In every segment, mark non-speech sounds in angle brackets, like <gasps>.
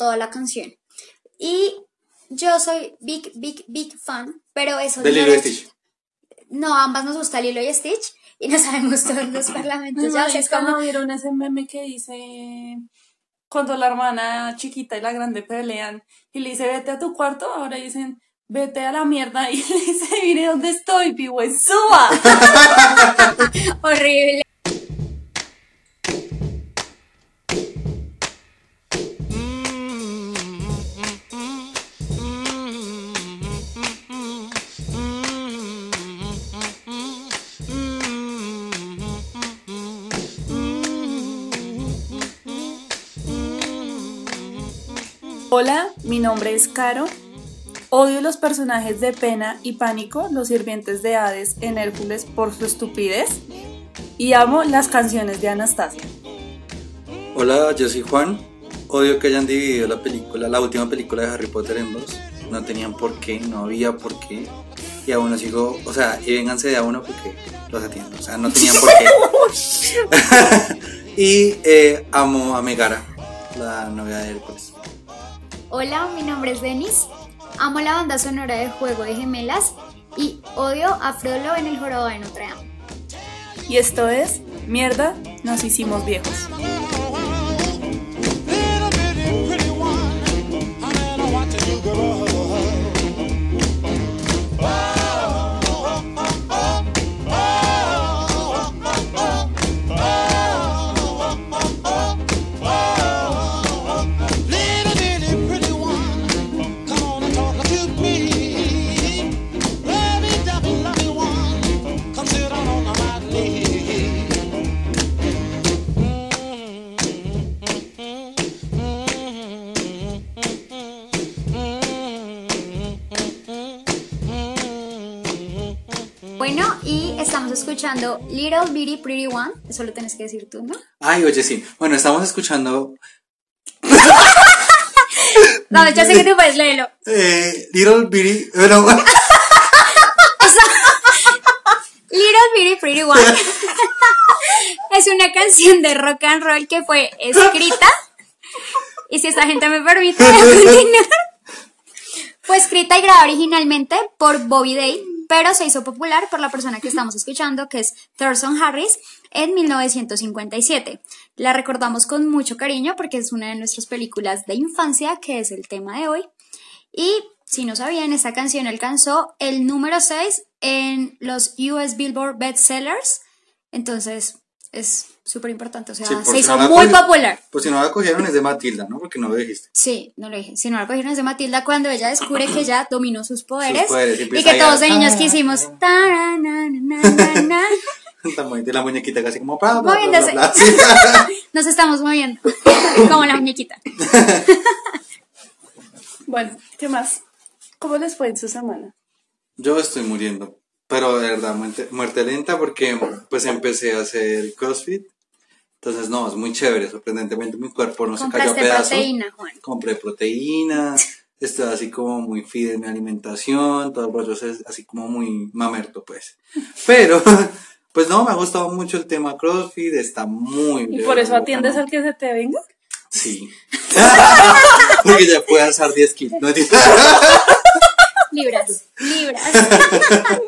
toda la canción. Y yo soy big, big, big fan, pero eso De no Lilo y es- Stitch. No, ambas nos gusta Lilo y Stitch y no <laughs> sabemos todos los parlamentos. Ya, es como, ¿no vieron ese meme que dice cuando la hermana chiquita y la grande pelean y le dice vete a tu cuarto, ahora dicen vete a la mierda <laughs> y le dice mire dónde estoy, vivo en suba. <laughs> horrible. Hola, mi nombre es Caro. Odio los personajes de pena y pánico, los sirvientes de Hades en Hércules por su estupidez. Y amo las canciones de Anastasia. Hola, yo soy Juan. Odio que hayan dividido la película, la última película de Harry Potter en dos. No tenían por qué, no había por qué. Y aún así sigo, o sea, y vénganse de a uno porque los atiendo. O sea, no tenían por qué. <laughs> <laughs> y eh, amo a Megara, la novia de Hércules. Hola, mi nombre es Denis. Amo la banda sonora de Juego de Gemelas y odio a Frollo en el Jorobado de Notre Dame. Y esto es Mierda, nos hicimos viejos. Little Bitty Pretty One. Eso lo tienes que decir tú, ¿no? Ay, oye, sí. Bueno, estamos escuchando <laughs> No, yo sé que tú puedes leerlo. eh, Little Bitty. Bueno, <laughs> Little Bitty Pretty One <laughs> es una canción de rock and roll que fue escrita. Y si esta gente me permite continuar. Fue escrita y grabada originalmente por Bobby Day, pero se hizo popular por la persona que estamos escuchando, que es Thurston Harris, en 1957. La recordamos con mucho cariño porque es una de nuestras películas de infancia, que es el tema de hoy. Y si no sabían, esta canción alcanzó el número 6 en los US Billboard Bestsellers. Entonces, es súper importante. O sea, Sí, por se hizo no muy popular. Pues si no la cogieron es de Matilda, ¿no? Porque no lo dijiste. Sí, no lo dije. Si no la cogieron es de Matilda cuando ella descubre que ya dominó sus poderes. poderes, y que todos de niños bonita y la muñequita casi como bla, bla, bla, Moviéndose. bla. Nos estamos moviendo. Como la muñequita. Bueno, ¿qué más? ¿Cómo les fue en su semana? Yo estoy muriendo, pero de verdad, muerte, muerte lenta porque pues empecé a hacer CrossFit. Entonces, no, es muy chévere, sorprendentemente mi cuerpo no se cayó a pedazos. proteína, Juan. Compré proteína, <laughs> estoy así como muy fit en mi alimentación, todo el rollo es así como muy mamerto, pues. Pero, <laughs> pues no, me ha gustado mucho el tema CrossFit, está muy ¿Y bien, por eso atiendes al que se te venga? Sí. <laughs> Porque ya puede alzar 10 kilos. ¿no? Libras. Libras. <laughs>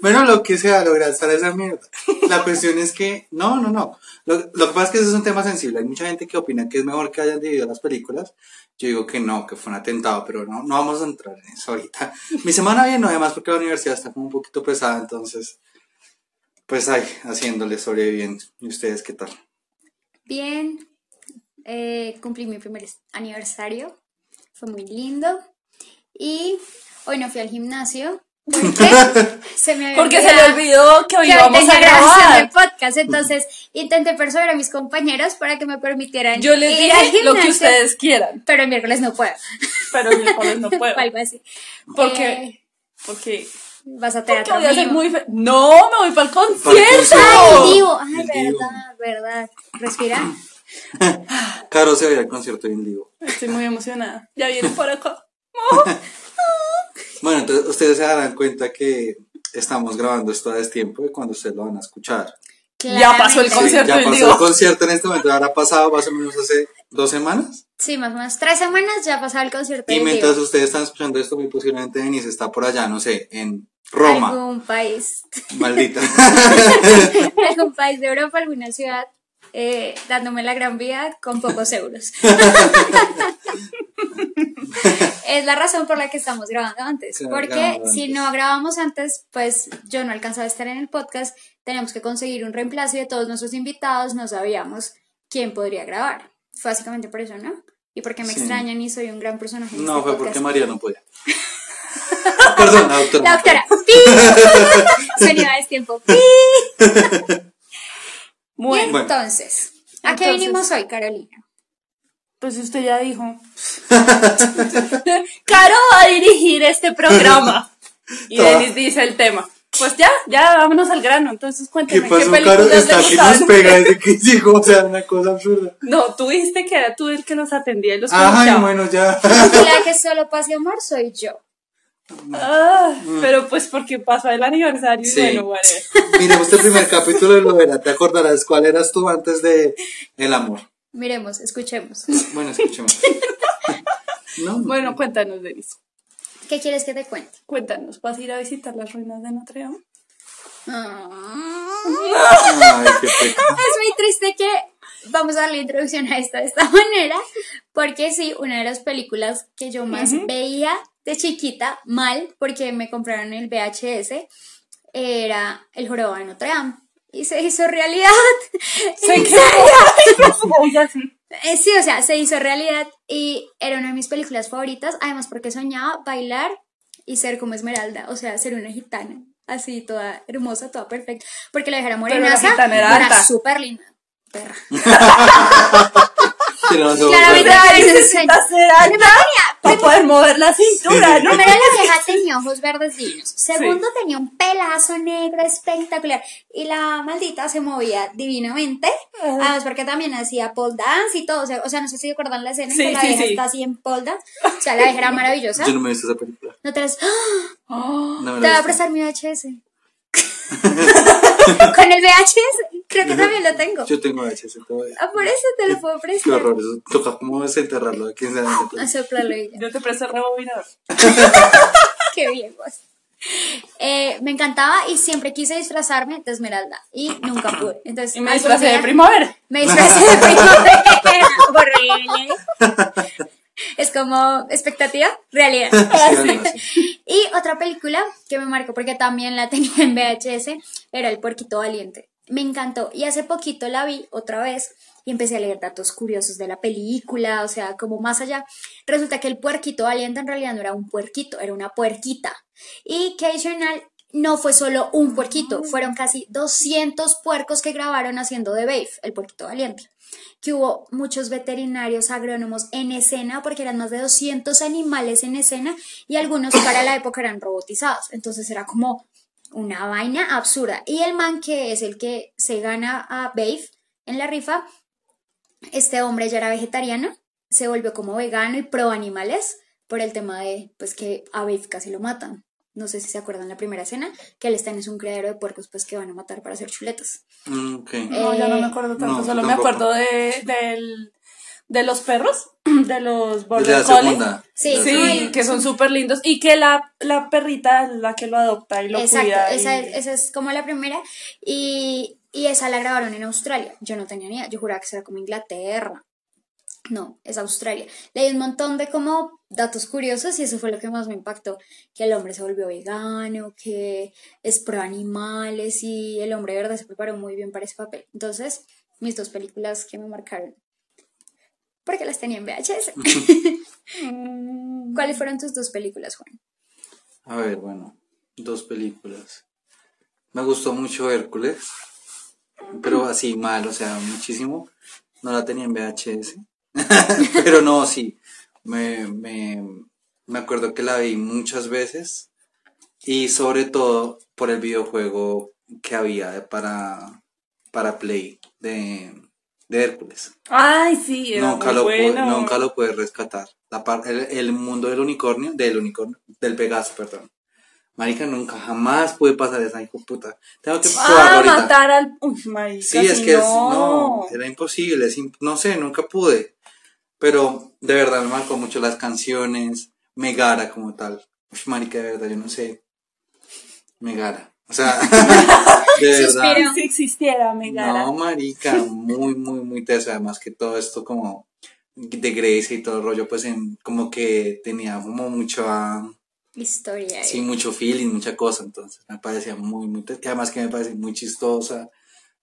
Bueno, lo que sea, lograr alzar esa mierda. La cuestión es que, no, no, no. Lo, lo que pasa es que ese es un tema sensible. Hay mucha gente que opina que es mejor que hayan dividido las películas. Yo digo que no, que fue un atentado, pero no, no vamos a entrar en eso ahorita. Mi semana bien, no, además porque la universidad está como un poquito pesada, entonces, pues ahí, haciéndole sobreviviendo. ¿Y ustedes qué tal? Bien. Eh, cumplí mi primer aniversario. Fue muy lindo. Y hoy no fui al gimnasio. <laughs> Porque se me había Porque se le olvidó que hoy íbamos a grabar. podcast. Entonces intenté persuadir a mis compañeros para que me permitieran Yo les ir al dije lo que gimnasio, ustedes quieran, Pero el miércoles no puedo. pero el miércoles no <laughs> puedo. Algo así. Porque, Eh, porque, vas a porque teatro voy a ser vivo. muy fe- No, me voy para el concierto. Ay, vivo. Ay, El vivo. verdad, verdad. Respira. <laughs> Caro se va a ir al concierto en vivo. Estoy muy emocionada. Ya viene por acá. Bueno, entonces ustedes se darán cuenta que estamos grabando esto a destiempo de cuando ustedes lo van a escuchar. Ya pasó el Claramente. concierto ya en pasó el concierto en este momento, ahora ha pasado más o menos hace ¿Dos semanas? Sí, más o menos tres semanas ya pasaba el concierto Y mientras ustedes están escuchando esto, muy posiblemente Denise está por allá, no sé, en Roma. Algún país, Maldita. <laughs> algún país de Europa, alguna ciudad, eh, dándome la gran vida con pocos euros. <laughs> <laughs> es la razón por la que estamos grabando antes. Claro, Porque grabando si antes. no grabamos antes, pues yo no alcanzaba a estar en el podcast. Tenemos que conseguir un reemplazo y de todos nuestros invitados no sabíamos quién podría grabar. Fue básicamente por eso, ¿no? Y porque me Sí. extrañan y soy un gran personaje. No, este fue porque. María no podía. <laughs> Perdón, la doctora. La doctora. ¡Pi! <laughs> Sonido de tiempo. ¡Pi! Bueno, Bueno. Entonces, ¿a qué Entonces- vinimos hoy, Carolina? Pues usted ya dijo. <laughs> Caro va a dirigir este programa. <laughs> Y. Denis dice el tema. Pues ya, ya vámonos al grano. Entonces ¿Qué cuénteme pasó, qué Caro? películas Está le que nos gustaban. pega desde que <laughs> dijo, o sea, una cosa absurda. No, tú dijiste que era tú el que los atendía y los Ay, bueno, ya. Y la que solo pase amor soy yo. Ah, pero pues porque pasó el aniversario y Sí. bueno, whatever. Miremos este primer capítulo de Lovera. ¿Te acordarás cuál eras tú antes de El amor? Miremos, escuchemos. Bueno, escuchemos. <laughs> No, Bueno, cuéntanos, Denis. ¿Qué quieres que te cuente? Cuéntanos, ¿vas a ir a visitar las ruinas de Notre Dame? Ay, qué pecado. <laughs> Es muy triste que vamos a darle introducción a esto de esta <laughs> manera, porque sí, una de las películas que yo más veía de chiquita, mal, porque me compraron el VHS, era El Jorobado de Notre Dame. Y se hizo realidad. <laughs> ¿En serio? <laughs> Oiga, sí. Eh, Sí, o sea, se hizo realidad y era una de mis películas favoritas, además porque soñaba bailar y ser como Esmeralda, o sea, ser una gitana, así toda hermosa, toda perfecta, porque la dejara Pero la morenaza gitana era súper linda. Perra. <laughs> Claramente veces sueño. Ser alta para poder mover la cintura, ¿no? Primero la <laughs> vieja tenía ojos verdes divinos. Segundo tenía un pelazo negro espectacular. Y la maldita se movía divinamente. Además porque también hacía pole dance y todo. O sea, o sea, no sé si recuerdan la escena en Sí, que la vieja sí. está así en pole dance. O sea, la vieja era maravillosa. <laughs> Yo no me he visto esa película. No te las... <gasps> <gasps> Te voy a prestar mi VHS. <laughs> Con el VHS, creo que también lo tengo. Yo tengo VHS todavía. Ah, por eso te lo puedo Qué prestar. horror, eso toca como desenterrarlo. ¿Quién sabe? <laughs> A soplarlo. Yo te presto el rebobinador. <laughs> Qué bien, pues. Eh, me encantaba y siempre quise disfrazarme de Esmeralda y nunca pude. Entonces, Y me disfracé de primavera. Me disfracé de primavera. Horrible. Es como expectativa, realidad. <laughs> Sí. <laughs> Y otra película que me marcó porque también la tenía en VHS era El Puerquito Valiente. Me encantó y hace poquito la vi otra vez y empecé a leer datos curiosos de la película, o sea, como más allá. Resulta que el puerquito valiente en realidad no era un puerquito, era una puerquita. Y que adicional no fue solo un puerquito, fueron casi 200 puercos que grabaron haciendo de Babe, el puerquito valiente que hubo muchos veterinarios agrónomos en escena, porque eran más de 200 animales en escena y algunos para la época eran robotizados. Entonces era como una vaina absurda. Y el man que es el que se gana a Babe en la rifa, este hombre ya era vegetariano, se volvió como vegano y pro animales por el tema de pues que a Babe casi lo matan. No sé si se acuerdan la primera escena, que él está en es un criadero de puercos pues que van a matar para hacer chuletas. Mm, ok. No, ya no Eh, me acuerdo tanto, no, solo me acuerdo de, del, de los perros, <clears throat> de los border la collie. segunda. Sí, Sí, que son súper lindos y que la, la perrita es la que lo adopta y lo Exacto, cuida. y- esa, es, esa es como la primera. Y, y esa la grabaron en Australia. Yo no tenía ni idea, yo juraba que era como Inglaterra. No, es Australia. Leí un montón de como datos curiosos y eso fue lo que más me impactó. Que el hombre se volvió vegano, que es pro animales y el hombre de verdad se preparó muy bien para ese papel. Entonces, mis dos películas que me marcaron. Porque las tenía en VHS. <laughs> ¿Cuáles fueron tus dos películas, Juan? A ver, bueno, dos películas. Me gustó mucho Hércules, pero así mal, o sea, muchísimo. No la tenía en VHS, <laughs> pero no, sí. Me, me, me acuerdo que la vi muchas veces y sobre todo por el videojuego que había para, para Play de, de Hércules. Ay, sí, era Nunca muy lo, pude, nunca lo pude rescatar. La par- el, el mundo del unicornio, del unicornio, del Pegaso, perdón. Marica, nunca jamás pude pasar esa hijo puta. Tengo que Ah, ahorita. matar al. Uy, marica, Sí, es que es, no. no, era imposible, es imp- no sé, nunca pude. Pero de verdad me marcó mucho las canciones, Megara como tal. Uf, marica, de verdad, yo no sé. Megara. O sea, <laughs> de verdad. Suspiro. Si existiera Megara. No, marica, muy, muy, muy teso. Además que todo esto como de Grecia y todo el rollo, pues en, como que tenía como mucho, ah, Historia. sí, eh. mucho feeling, mucha cosa. Entonces me parecía muy, muy. Y además que me parece muy chistosa.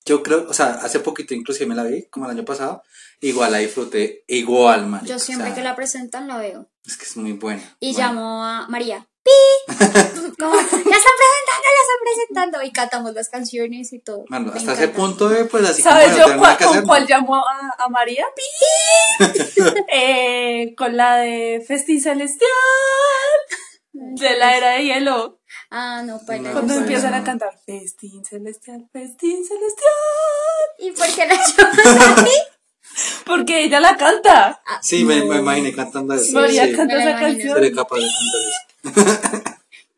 Yo creo, o sea, hace poquito inclusive me la vi, como el año pasado. Igual la disfruté, igual, marica. Yo siempre o sea, que la presentan la veo. Es que es muy buena. Y Bueno, llamo a María. ¡Pi! <laughs> Como, la están presentando, la están presentando. Y cantamos las canciones y todo. Bueno, Me hasta ese encanta. punto de, pues así ¿Sabes como de no yo cuál, con cuál llamó a, a María? ¡Pi! <laughs> Eh, con la de Festín Celestial. De la era de hielo. Ah, no, pues No. Cuando empiezan no. a cantar Festín Celestial, Festín Celestial. ¿Y por qué la llaman así? <laughs> Porque ella la canta. Ah, Sí, me, me imaginé cantando eso. María sí. canta me esa canción. Seré capaz de cantar eso.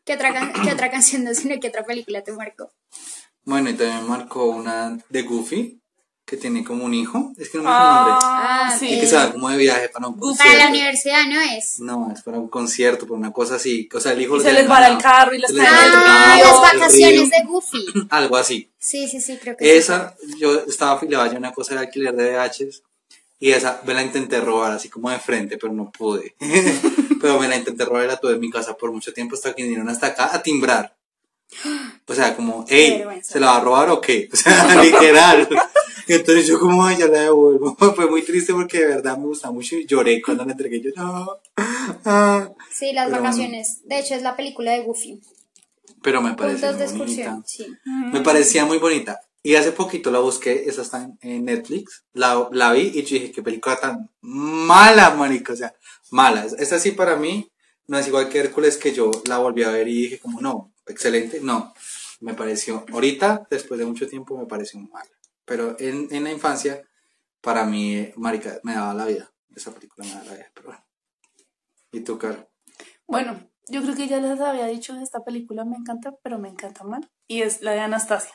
¿Qué otra, can- ¿Qué otra canción no, sino qué otra película te marcó? Bueno, y también marcó una de Goofy, que tiene como un hijo. Es que no me acuerdo el nombre. Ah, Ah, sí. Y que se va como de viaje para un concierto. Para la universidad, ¿no es? No, es para un concierto, para una cosa así. O sea, el hijo Y se les va ganado. carro y les Ah, carro, las vacaciones de Goofy. <clears throat> Algo así. Sí, sí, sí, creo que sí. Esa, yo estaba afiliada a una cosa de alquiler de VHs. Y esa me la intenté robar así como de frente, pero no pude. <laughs> pero me la intenté robar y la tuve en mi casa por mucho tiempo hasta que vinieron hasta acá a timbrar. O sea, como, hey. ¿se la va a robar o qué? <laughs> O sea, <laughs> literal. Y entonces yo como, ay, ya la devuelvo. <laughs> Fue muy triste porque de verdad me gusta mucho y lloré cuando la entregué. Yo, no. <laughs> Ah. Sí, las Pero- vacaciones. De hecho, es la película de Goofy. Pero me pareció Puntos de muy bonita. excursión. Sí. Me parecía muy bonita. Y hace poquito la busqué, esa está en, Netflix, la, la vi y yo dije, qué película tan mala, marico, o sea, mala. Esta sí para mí no es igual que Hércules que yo la volví a ver y dije como, no, excelente, no. Me pareció, ahorita, después de mucho tiempo, me pareció mala. Pero en, en la infancia, para mí, marica, me daba la vida. Esa película me daba la vida, pero bueno. ¿Y tú, Caro? Bueno, yo creo que ya les había dicho esta película me encanta, pero me encanta mal. Y es la de Anastasia.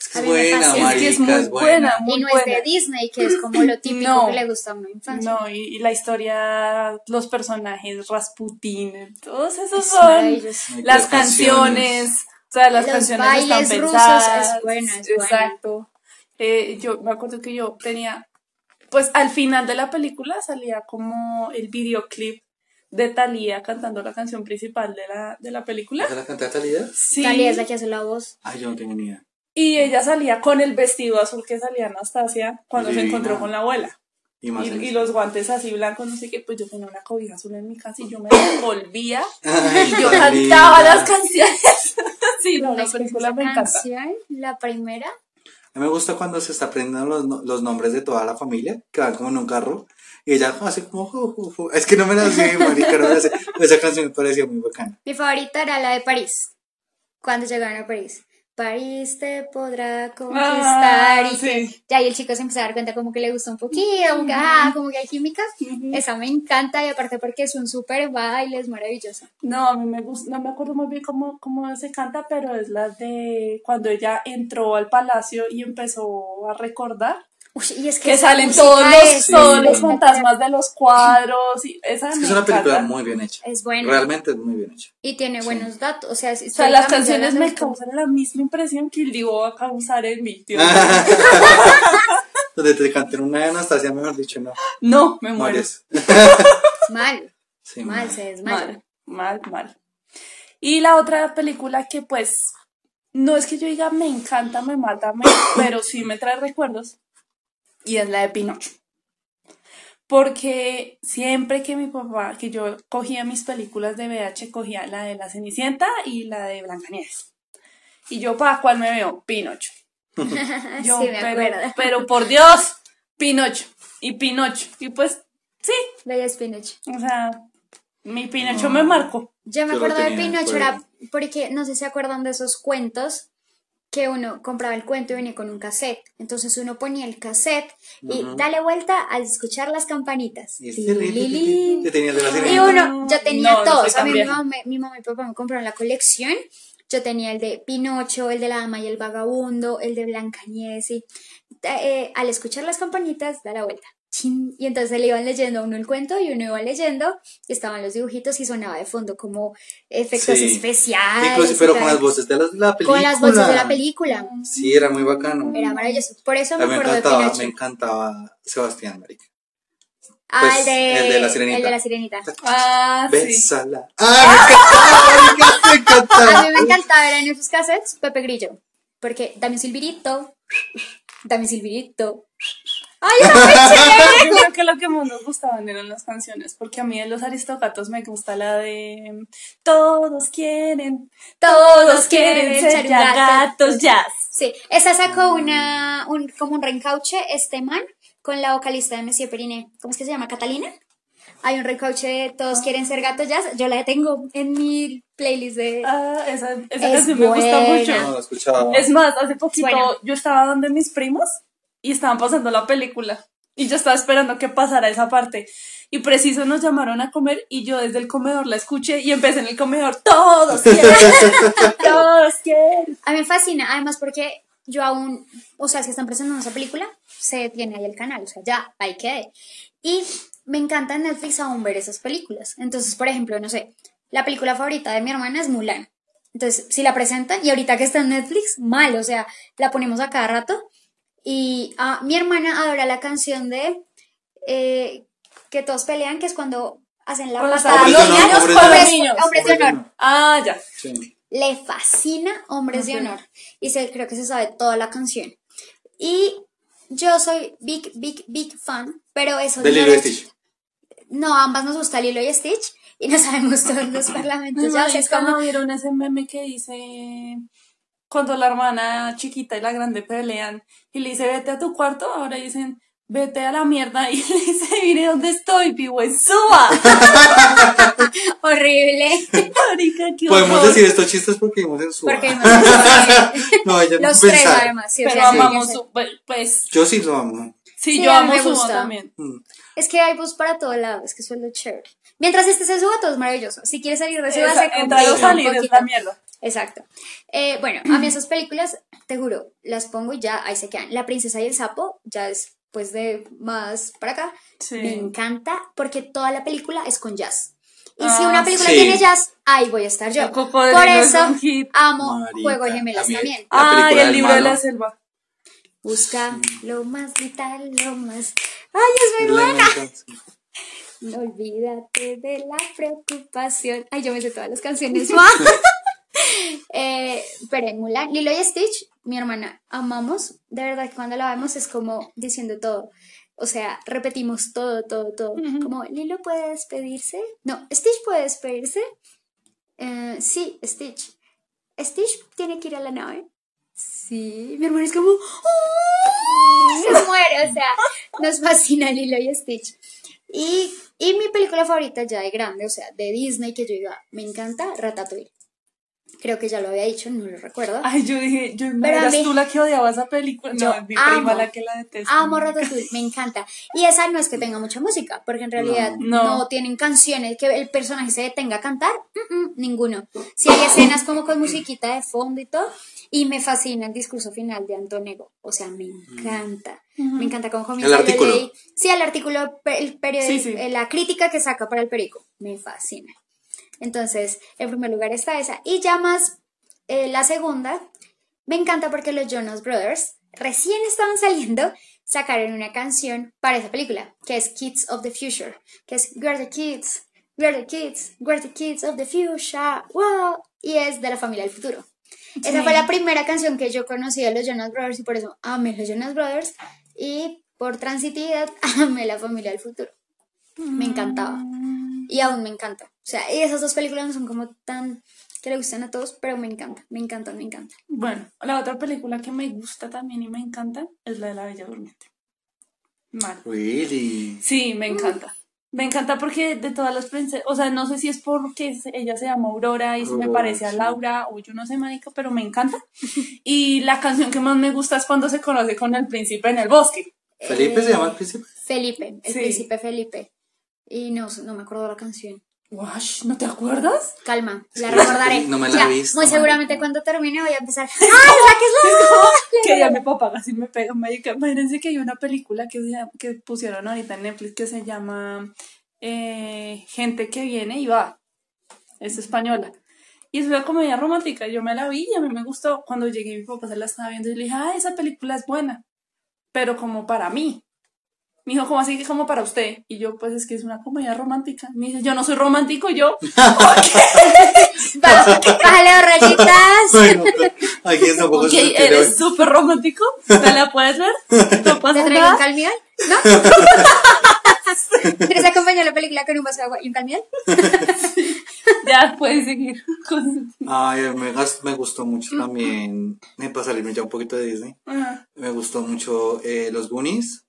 Es que es buena, marica, es que es muy buena, muy y no buena. es de Disney, que es como lo <clears throat> típico No. que le gusta a una infancia. No, y, y la historia, los personajes, Rasputín, todos esos Es son las las canciones, o sea, las Los canciones bailes están rusos, pensadas. es buena, es buena. Exacto. Eh, yo me acuerdo que yo tenía, pues al final de la película salía como el videoclip de Thalía cantando la canción principal de la, de la película. ¿Esa la cantaste Talía? Sí. Talía es la que hace la voz. Ay, yo no tengo ni idea. Y ella salía con el vestido azul que salía Anastasia cuando se encontró con la abuela. Y más Y, y los guantes así blancos, no sé qué, pues yo tenía una cobija azul en mi casa y yo me envolvía Ay, y yo cantaba linda. las canciones. <laughs> sí, no, la película me encanta. canción, la primera, A mí me gusta cuando se está aprendiendo los, los nombres de toda la familia, que van como en un carro, y ella hace como... ju, ju, ju. Es que no me la sé, <laughs> marica, no me la sé. Esa canción me parecía muy bacana. mi favorita era la de París. Cuando llegaron a París. París te podrá conquistar. Ah, y que sí. ya ahí el chico se empezó a dar cuenta como que le gustó un poquito, como que, ah, como que hay química. Esa me encanta y aparte porque es un súper baile, es maravilloso. No, a mí me gusta, no me acuerdo muy bien cómo, cómo se canta, pero es la de cuando ella entró al palacio y empezó a recordar. Uy, y es que, salen todos los, es todos los fantasmas de los cuadros. Y esa Es que es una película encanta. muy bien hecha. Es buena. Realmente es muy bien hecha. Y tiene buenos datos. O sea, O sea, las canciones me causan la misma impresión que el Divo va a causar en mí. <laughs> Donde te canten una de Anastasia, mejor dicho, no. No, me muero. Mueres. <laughs> Mal, Sí, mal, mal. se desmaya. Mal, mal, mal. Y la otra película que pues no es que yo diga me encanta, me mata, me- <coughs> pero sí me trae recuerdos y es la de Pinocho. Porque siempre que mi papá, que yo cogía mis películas de VH, cogía la de La Cenicienta y la de Blancanieves. Y yo, ¿para cuál me veo? Pinocho. <laughs> Yo, sí, me pero, acuerdo. <laughs> pero por Dios, Pinocho y Pinocho. Y pues, sí, Bella Spinach. o sea, mi Pinocho me marcó. Yo me Yo acuerdo de Pinocho, era porque no sé si se acuerdan de esos cuentos que uno compraba el cuento y venía con un cassette. Entonces uno ponía el cassette y dale vuelta al escuchar las campanitas. Y Li, li, li. Yo tenía el de la Y uno, yo tenía No, todos. a mí mi mamá, me- mi mamá y mi papá me compraron la colección. Yo tenía el de Pinocho, el de la dama y el vagabundo, el de Blancanieves. Y, eh, al escuchar las campanitas, da la vuelta. Chin, y entonces le iban leyendo a uno el cuento y uno iba leyendo y estaban los dibujitos y sonaba de fondo como efectos Sí. especiales. Incluso, pero con las voces de la, la película. Con las voces de la película. Sí, era muy bacano. Era maravilloso. Por eso me acuerdo de encantaba, Pinocho. me encantaba Sebastián, marica. Ah, Pues, el, de, el de la sirenita. El de la sirenita. Ah, sí. Bésala. ¡Ah, me encantaba, A mí me encantaba ver en esos cassettes Pepe Grillo. Porque dame un silbirito. Dame un silbirito. ¡Ay, chévere! <laughs> Yo creo <laughs> que lo que más nos gustaban eran las canciones, porque a mí de los aristogatos me gusta la de Todos quieren, Todos quieren ser ya gatos jazz. Sí, esa sacó una, un, como un reencauche este man con la vocalista de Monsieur Periné. ¿Cómo es que se llama? ¿Catalina? Hay un reencauche de Todos quieren ser gatos jazz. Yo la tengo en mi playlist de... Ah, esa, esa Es canción me gusta mucho. No, lo escuchaba. Es más, hace poquito yo estaba donde mis primos y estaban pasando la película. Y yo estaba esperando que pasara esa parte. Y preciso nos llamaron a comer y yo desde el comedor la escuché y empecé en el comedor. Todos quieren, <laughs> todos quieren. A mí me fascina, además porque yo aún, o sea, si están presentando esa película, se tiene ahí el canal, o sea, ya, ahí quedé. Y me encanta en Netflix aún ver esas películas. Entonces, por ejemplo, no sé, la película favorita de mi hermana es Mulan. Entonces, si la presentan, y ahorita que está en Netflix, mal, o sea, la ponemos a cada rato. Y ah, mi hermana adora la canción de eh, Que todos pelean, que es cuando hacen la patada. están Hombres de honor, hombres honor. niños. Hombres de honor. Ah, ya. Sí. Le fascina Hombres de. Honor. Y se, creo que se sabe toda la canción. Y yo soy big, big, big fan, pero eso De no Lilo y Stitch. No, ambas nos gusta Lilo y Stitch y no <laughs> sabemos todos los <laughs> parlamentos. ya, o sea, es ¿no como, vieron ese meme que dice cuando la hermana chiquita y la grande pelean y le dice vete a tu cuarto? Ahora dicen vete a la mierda y <laughs> le dice mire dónde estoy, vivo en Suba. <laughs> horrible. Marica, qué Podemos decir estos chistes porque vimos en su. Porque visto <laughs> no, ella no los tres además. sí, o Pero sea, sí, amamos ya sé. su, pues Yo sí lo amo. sí, Sí, yo amo me Suba gusta. también. Mm. Es que hay bus para todo lado, es que eso es lo chévere. Mientras este se suba, todo es maravilloso. Si quieres salir de Suba, se entrar o salir es la mierda. Exacto. Eh, bueno, a mí esas películas, te juro, las pongo y ya ahí se quedan. La princesa y el sapo ya es pues de más para acá. Sí. Me encanta porque toda la película es con jazz. Y si Ah, una película sí. tiene jazz, ahí voy a estar yo. Por es eso amo Juego de Gemelas mí- también. Ah, y el libro de la selva. Busca lo más vital, lo más... ¡Ay, es muy buena! <laughs> No olvídate de la preocupación. Ay, yo me sé todas las canciones. <laughs> Eh, pero en Mulan, Lilo y Stitch, mi hermana, amamos. De verdad que cuando la vemos es como diciendo todo. O sea, repetimos todo, todo, todo. Como, Lilo puede despedirse. No, Stitch puede despedirse. Eh, sí, Stitch. Stitch tiene que ir a la nave. Sí, mi hermana es como. ¡oh! Se muere, o sea, nos fascina Lilo y Stitch. Y, y mi película favorita ya de grande, o sea, de Disney, que yo diga, me encanta, Ratatouille. Creo que ya lo había dicho, no lo recuerdo. Ay, yo dije, yo a eras mí- tú la que odiaba esa película. No, mi prima amo, la que la detesta. Amo Ratatouille, me encanta. Y esa no es que tenga mucha música, porque en realidad No. no, tienen canciones que el personaje se detenga a cantar, mm, mm, ninguno. Si hay escenas como con musiquita de fondo y todo, y me fascina el discurso final de Antonego, o sea, me encanta. Me encanta cómo comienza. El artículo. leí- sí, el artículo, el periódico, Sí, sí. eh, la crítica que saca para el periódico, me fascina. Entonces, en primer lugar está esa. Y ya más, eh, la segunda, me encanta porque los Jonas Brothers recién estaban <laughs> saliendo, sacaron una canción para esa película, que es Kids of the Future, que es We're the Kids, We're the Kids, We're the Kids of the Future, wow, y es de la familia del futuro. Esa fue la primera canción que yo conocí de los Jonas Brothers y por eso amé los Jonas Brothers y por transitividad <laughs> amé la familia del futuro. Me encantaba y aún me encanta. O sea, esas dos películas no son como tan que le gustan a todos, pero me encanta, me encanta, me encanta. Bueno, la otra película que me gusta también y me encanta es la de La Bella Durmiente. Mal. Really. Sí, me encanta. Me encanta porque de todas las princesas, o sea, no sé si es porque ella se llama Aurora y se me Aurora, parece a. Laura o yo no sé, marica, pero me encanta. Y la canción que más me gusta es cuando se conoce con el príncipe en el bosque. ¿Felipe Eh, se llama el príncipe? Felipe, el Sí. príncipe Felipe. Y no, no me acuerdo la canción. Wash, ¿no te acuerdas? Calma, la recordaré. No me la he Ya, visto, Muy seguramente cuando termine voy a empezar. <laughs> ¡Ah, esa que es <laughs> que ya mi papá casi me pega. Imagínense que hay una película que, que pusieron ahorita en Netflix que se llama eh, Gente que viene y va. Es española. Y es una comedia romántica. Yo me la vi y a mí me gustó. Cuando llegué, mi papá se la estaba viendo y le dije, ah, esa película es buena. Pero como para mí. Me dijo, ¿cómo así que como para usted? Y yo, pues es que es una comedia romántica. Me dice, yo no soy romántico, yo. <laughs> Bájale rayitas. Bueno, aquí está un poco Ok, sutil eres súper romántico. ¿Te la puedes ver? No pasa ¿Te traigo un nada. calmiol? ¿No? <laughs> ¿Quieres acompañar la película con un vaso de agua y un calmiol? <laughs> Ya, puedes seguir. con- Ay, me, me gustó mucho también, para salirme ya un poquito de Disney, Ajá. me gustó mucho eh, Los Goonies,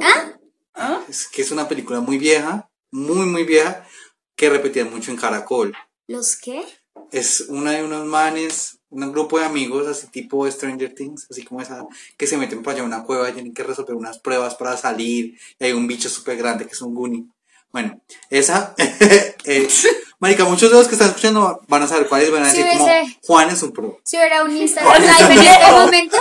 ¿Ah? ¿Ah? es que es una película muy vieja, muy, muy vieja, que repetían mucho en Caracol. ¿Los qué? Es una de unos manes, un grupo de amigos, así tipo Stranger Things, así como esa, que se meten para allá a una cueva y tienen que resolver unas pruebas para salir, y hay un bicho súper grande que es un Goonie. Bueno, esa, <laughs> eh, marica, muchos de los que están escuchando van a saber cuáles, van a decir como. Juan es un pro. Si hubiera un Instagram live en este momento,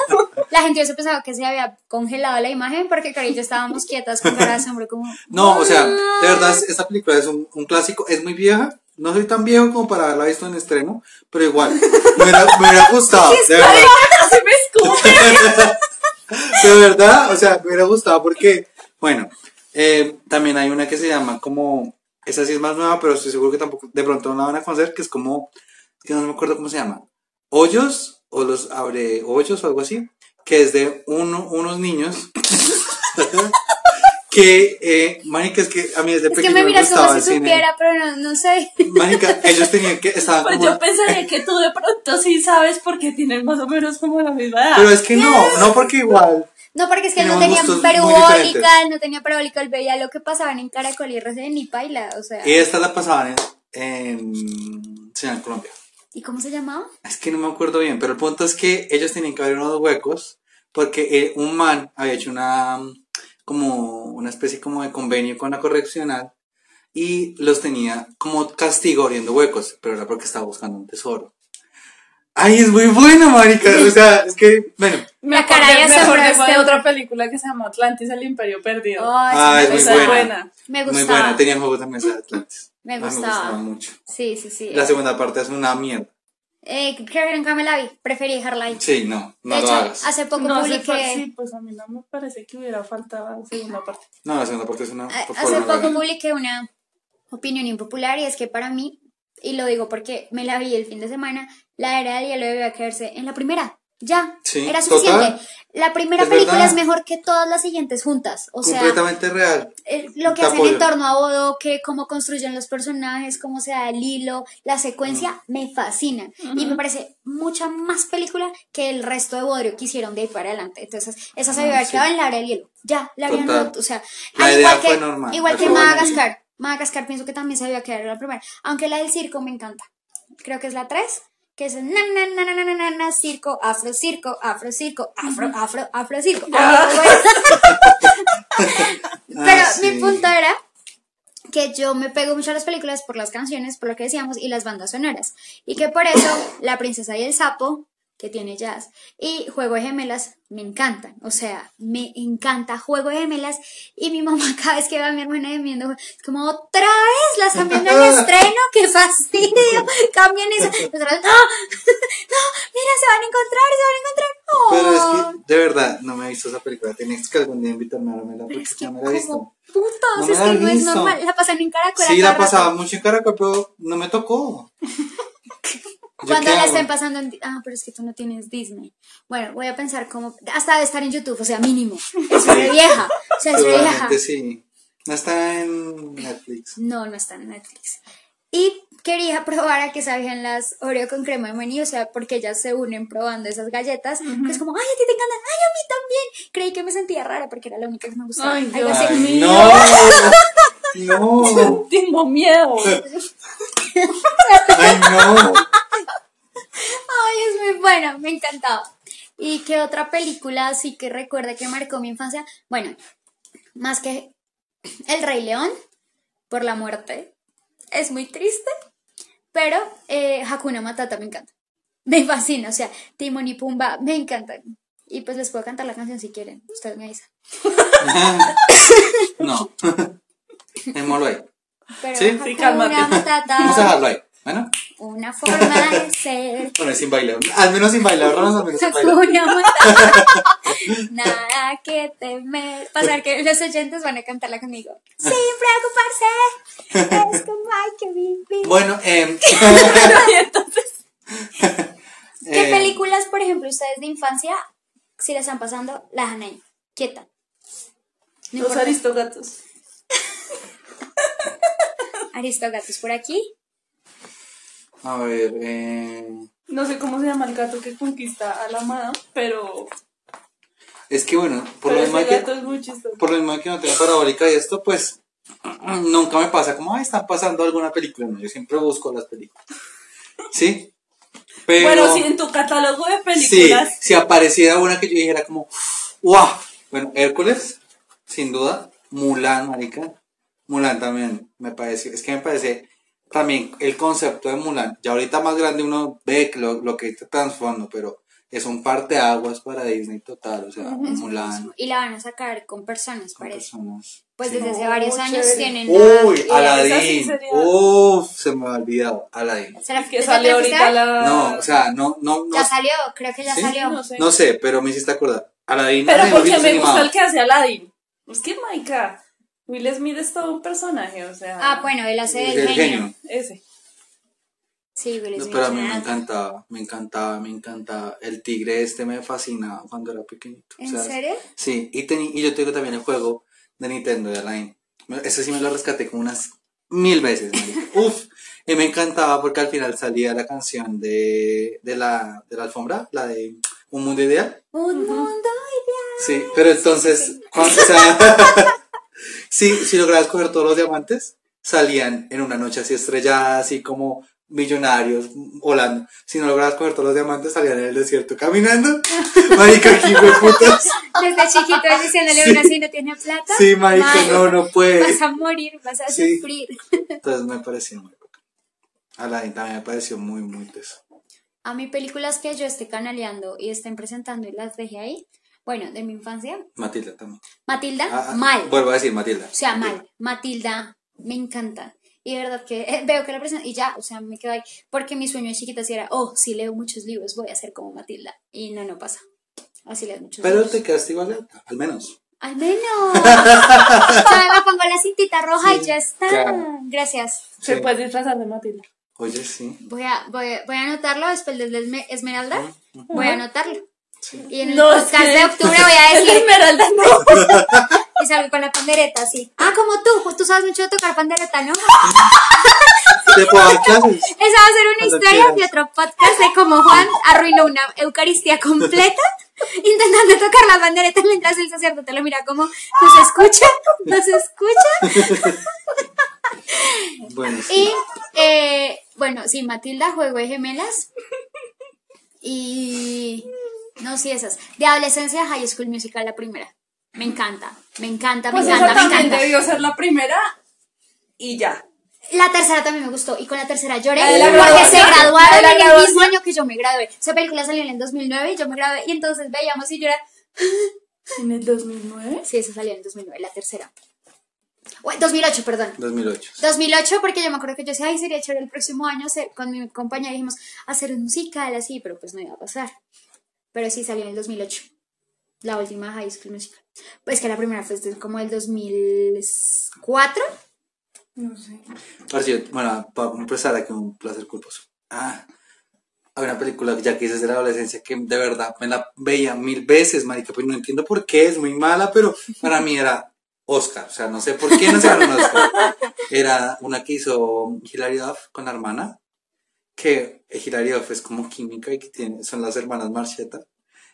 la gente hubiese pensado que se había congelado la imagen porque Cari estábamos quietas con cara de asombro como... No, o sea, de verdad, esta película es un, un clásico, es muy vieja. No soy tan viejo como para haberla visto en estreno, pero igual, me hubiera, me hubiera gustado, <laughs> verdad. De verdad, o sea, me hubiera gustado porque, bueno, eh, también hay una que se llama como, esa sí es más nueva, pero estoy seguro que tampoco, de pronto no la van a conocer, que es como, que no me acuerdo cómo se llama, Hoyos, o los abre hoyos o algo así, que es de uno, unos niños <laughs> que, eh, manica, es que a mí desde Es que pequeño me me miras como si supiera, pero no, no sé. Mágica, ellos tenían que, estaban <laughs> Pues como... yo pensaría que tú de pronto sí sabes porque tienen más o menos como la misma edad. Pero es que no, no porque igual. No, porque es que no tenía parabólica, no tenía parabólica, él veía lo que pasaban en Caracol y RCN y Paila, o sea. Y esta la pasaban en, en Señal Colombia. ¿Y cómo se llamaba? Es que no me acuerdo bien, pero el punto es que ellos tenían que abrir unos huecos porque eh, un man había hecho una como una especie como de convenio con la correccional y los tenía como castigo abriendo huecos, pero era porque estaba buscando un tesoro. Ay, es muy buena, marica. O sea, es que, bueno, Me La cara acordé de asombro de este de otra película que se llama Atlantis, el Imperio Perdido. Ay, Ah, es me muy gustaba. buena. Me muy gustaba. buena. Tenían juegos de mesa de Atlantis. Me Ah, gustaba. gustaba mucho. Sí, sí, sí. La segunda parte es una mierda. Eh, creo que nunca me la vi, preferí dejarla ahí. Sí, no, no de lo hecho, hagas. hace poco No, publiqué. sí, pues a mí no me parece que hubiera faltado la segunda parte. No, la segunda parte es una. a- por Hace favor, poco publiqué una opinión impopular y es que para mí, y lo digo porque me la vi el fin de semana, la era del hielo debía quedarse en la primera. Ya, Sí, era suficiente. total. La primera Es película verdad. es mejor que todas las siguientes juntas. O sea, Completamente real. lo que Te hacen apoyo. en torno a Bodo, que cómo construyen los personajes, cómo se da el hilo, la secuencia, me fascina. Y me parece mucha más película que el resto de Bodrio que hicieron de ahí para adelante. Entonces, esa se Ah, había haber sí. quedado en la hora del hielo. Ya, la habían roto. O sea, La ah, idea igual fue que, normal, igual que. Madagascar. Madagascar pienso que también se había quedado en la primera. Aunque la del circo me encanta. Creo que es la 3. Que es na na na na na na circo, afro circo, afro circo, afro, afro, afro circo. <laughs> Ah. Pero mi punto era que yo me pego mucho a las películas por las canciones, por lo que decíamos, y las bandas sonoras. Y que por eso La Princesa y el Sapo, que tiene jazz, y Juego de Gemelas, me encantan. O sea, me encanta Juego de Gemelas. Y mi mamá <laughs> cada vez que ve a mi hermana viendo, es como, otra vez la están viendo en estreno, qué fastidio, <laughs> cambien eso. Nosotras, no, <laughs> no, mira, se van a encontrar, se van a encontrar. Pero No. es que, de verdad, no me he visto esa película. Tienes que algún día invitarme a verla porque Es que no me la he visto. como putos, No me es que no es normal. La pasan en Caracol. a Sí, la pasaba rato. mucho en Caracol, pero no me tocó. ¿Yo Cuando la estén pasando en... Ah, pero es que tú no tienes Disney. Bueno, voy a pensar cómo... Hasta de estar en YouTube, o sea, mínimo. Es re vieja. O sea, es re vieja. Sí. No está en Netflix. No, no está en Netflix. Y quería probar a qué sabían las Oreo con crema de maní, o sea, porque ellas se unen probando esas galletas. Que es como, ay, a ti te encantan, ay, a mí también. Creí que me sentía rara porque era la única que me gustaba. Ay, Dios. Ay, mío. no. <laughs> No. Tengo miedo. <laughs> Ay, no. Ay, es muy buena, me encantaba. ¿Y qué otra película así que recuerde que marcó mi infancia? Bueno, más que El Rey León, por la muerte. es muy triste, pero eh, Hakuna Matata me encanta. Me fascina, o sea, Timon y Pumba me encantan. Y pues les puedo cantar la canción si quieren, ustedes me avisan. <laughs> no. <laughs> Dejémoslo ahí. Pero Sí. Sí, cálmate. Matata, Vamos a dejarlo ahí. Bueno, una forma de ser. <laughs> bueno, sin bailar. Al menos sin bailar, Ronas, al menos sin bailar. Matata. <laughs> Nada que temer. Pasar que los oyentes van a cantarla conmigo. <laughs> Sin preocuparse. Es como hay que vivir. Bueno, eh, ¿Qué eh, películas, por ejemplo, ustedes de infancia, si la están pasando, la dejan ahí, quieta? No Los importa. aristogatos. Aristogatos por aquí. A ver, eh, No sé cómo se llama el gato que conquista a la amada, pero, es que bueno, por pero lo mismo que, es por lo mismo que no tengo parabólica y esto, pues <clears throat> nunca me pasa como, ay, están pasando alguna película. No, yo siempre busco las películas. ¿Sí? Pero, Bueno, si en tu catálogo de sí, películas. si apareciera una que yo dijera como, wow, bueno, Hércules, sin duda, Mulan, marica, Mulan también me parece, es que me parece también el concepto de Mulan, ya ahorita más grande uno ve que lo, lo que está transformando, pero es un parteaguas para Disney total, o sea, Mulan, Y la van a sacar con personas, con parece. personas. Pues sí. desde hace Oh, varios años chévere. tienen Uy, Aladdin, uff, se me ha olvidado, Aladdin. ¿Se la- Que ¿te sale la ahorita la. No, o sea, no, no, no, Ya salió, creo que ya ¿Sí? salió. No sé. no sé, pero me hiciste acordar. Aladdin, Pero porque me gusta el que hace Aladdin. Es que, Maika, Will Smith es todo un personaje, o sea. Ah, bueno, él hace El del genio. genio. Ese. Sí, Will No, Smith. pero a mí me encantaba, me encantaba, me encantaba. El tigre este me fascinaba cuando era pequeñito. ¿En o sea, serio? Sí, y, y yo tengo también el juego de Nintendo de. Me- Ese sí me lo rescaté como unas mil veces. <laughs> Uf, y me encantaba porque al final salía la canción de, de, la, de la alfombra, la de Un Mundo Ideal. Un mundo ideal. Sí, pero entonces, cuando, o sea, <laughs> sí, si lograbas coger todos los diamantes, salían en una noche así estrellada, así como millonarios volando. Si no lograbas coger todos los diamantes, salían en el desierto caminando. <laughs> Marica, aquí fue putas. Desde chiquito diciéndole Sí. a uno si no tiene plata. Sí, marica, "Mae, no, no puede. Vas a morir, vas a Sí. sufrir. Entonces me pareció muy. Aladdin también me pareció muy, muy teso. A mí películas que yo esté canaleando y estén presentando y las dejé ahí. Bueno, de mi infancia. Matilda también. Matilda, Ah, ah, mal. Vuelvo a decir Matilda. O sea, Matilda. mal. Matilda, me encanta. Y de verdad que eh, veo que la presentan y ya, o sea, me quedo ahí. Porque mi sueño de chiquita sí era, oh, si leo muchos libros, voy a ser como Matilda. Y no, no pasa. Así leo muchos Pero libros. te quedaste igual, al menos. Al menos. <laughs> Me pongo la cintita roja y ya está. claro. Gracias. Se Sí. puede disfrazar de Matilda. Oye, sí. Voy a, voy, voy a anotarlo después del Esme- Esmeralda. Voy a anotarlo. Sí. Y en el No, podcast que- de octubre <laughs> voy a El decir, Esmeralda no. <laughs> y salgo con la pandereta así. Ah, como tú, pues tú sabes mucho de tocar pandereta, ¿no? Te puedo dar clases. <laughs> Esa va a ser una Cuando historia quieras. de otro podcast de cómo Juan arruinó una Eucaristía completa intentando tocar la pandereta mientras el sacerdote lo mira como, ¿no se escucha? ¿No se escucha? Bueno, sí. Y, eh, bueno, sí, Matilda, Juego de Gemelas. Y, no, sí, esas. De adolescencia, High School Musical, la primera. Me encanta, me encanta, me Pues encanta, esa me también encanta. debió ser la primera y ya. La tercera también me gustó y con la tercera lloré La porque se graduaron la en el mismo año que yo me gradué. Esa película salió en el 2009 y yo me gradué y entonces veíamos y yo era... <laughs> ¿En el 2009? Sí, esa salió en el 2009, la tercera. Uy, 2008, perdón. 2008. 2008 porque yo me acuerdo que yo decía, ay, sería chévere el próximo año hacer- con mi compañera dijimos hacer un musical así, pero pues no iba a pasar. Pero sí salió en el 2008. La última High School Musical. Pues que la primera fue desde como el 2004. No sé. Ahora sí, bueno, para empezar aquí un placer culposo. Ah, hay una película ya que dices de la adolescencia que de verdad me la veía mil veces, marica, pues no entiendo por qué, es muy mala, pero para mí era Oscar, o sea, no sé por qué no se ganó un Oscar. <laughs> Era una que hizo Hilary Duff con la hermana, que Hilary es como química y que tiene, son las hermanas Marcheta,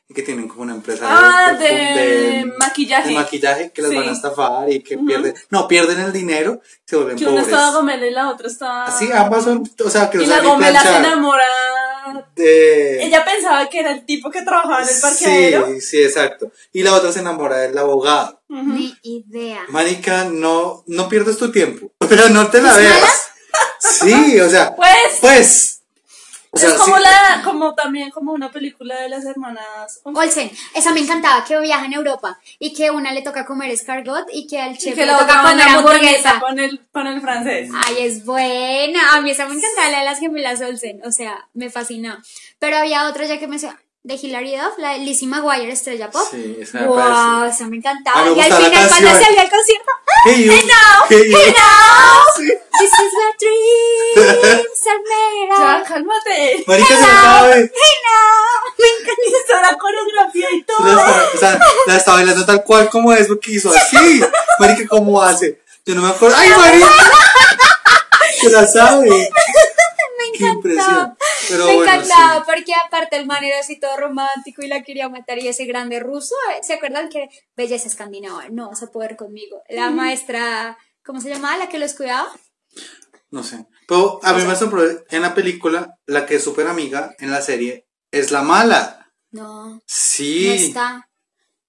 y que tienen como una empresa Ah, de, de- maquillaje. de maquillaje que las Sí. van a estafar y que pierden, no, pierden el dinero, se vuelven que una pobres. estaba gomela y la otra estaba. Así, ambas son, o sea, que Y la gomela se enamora. De... Ella pensaba que era el tipo que trabajaba en el parqueadero. Sí, sí, exacto. Y la otra se enamora del abogado. Ni idea. Marica, no, no pierdas tu tiempo. <laughs> Pero no te la ¿Es veas. Sí, o sea, Pues, pues. O sea, es como sí. la, como también como una película de las hermanas. Olsen, esa me encantaba, que viaja en Europa y que una le toca comer escargot y que al chef que le la toca comer la hamburguesa. con el, con el francés. Ay, es buena. A mí esa me encantaba, la de las gemelas Olsen. O sea, me fascinó. Pero había otra ya que me decía, de Hilary Duff, la de Lizzie McGuire, Estrella Pop. Sí, esa me wow, parece. esa me encantaba. mí me y al final, cuando salía al concierto, ¡ah! <laughs> Hey, you. Hey now, Hey, you. hey now, <laughs> this is dreams are made Ya, cálmate. Marica se lo Hey sabe. now, me encanta. Está la coreografía y todo. La está, o sea, la está bailando tal cual como es, porque hizo así. Marica, ¿cómo hace? Yo no me acuerdo. ¡Ay, Marica! <laughs> Se la sabe. Encantaba. Pero me bueno, encantaba sí. porque aparte el man era así todo romántico y la quería matar y ese grande ruso, ¿eh? ¿se acuerdan que belleza escandinava? No vas a poder conmigo. La maestra, ¿cómo se llamaba? La que los cuidaba. No sé. Pero a mí me sorprendió en la película, la que es súper amiga en la serie es la mala. No, no Sí. está.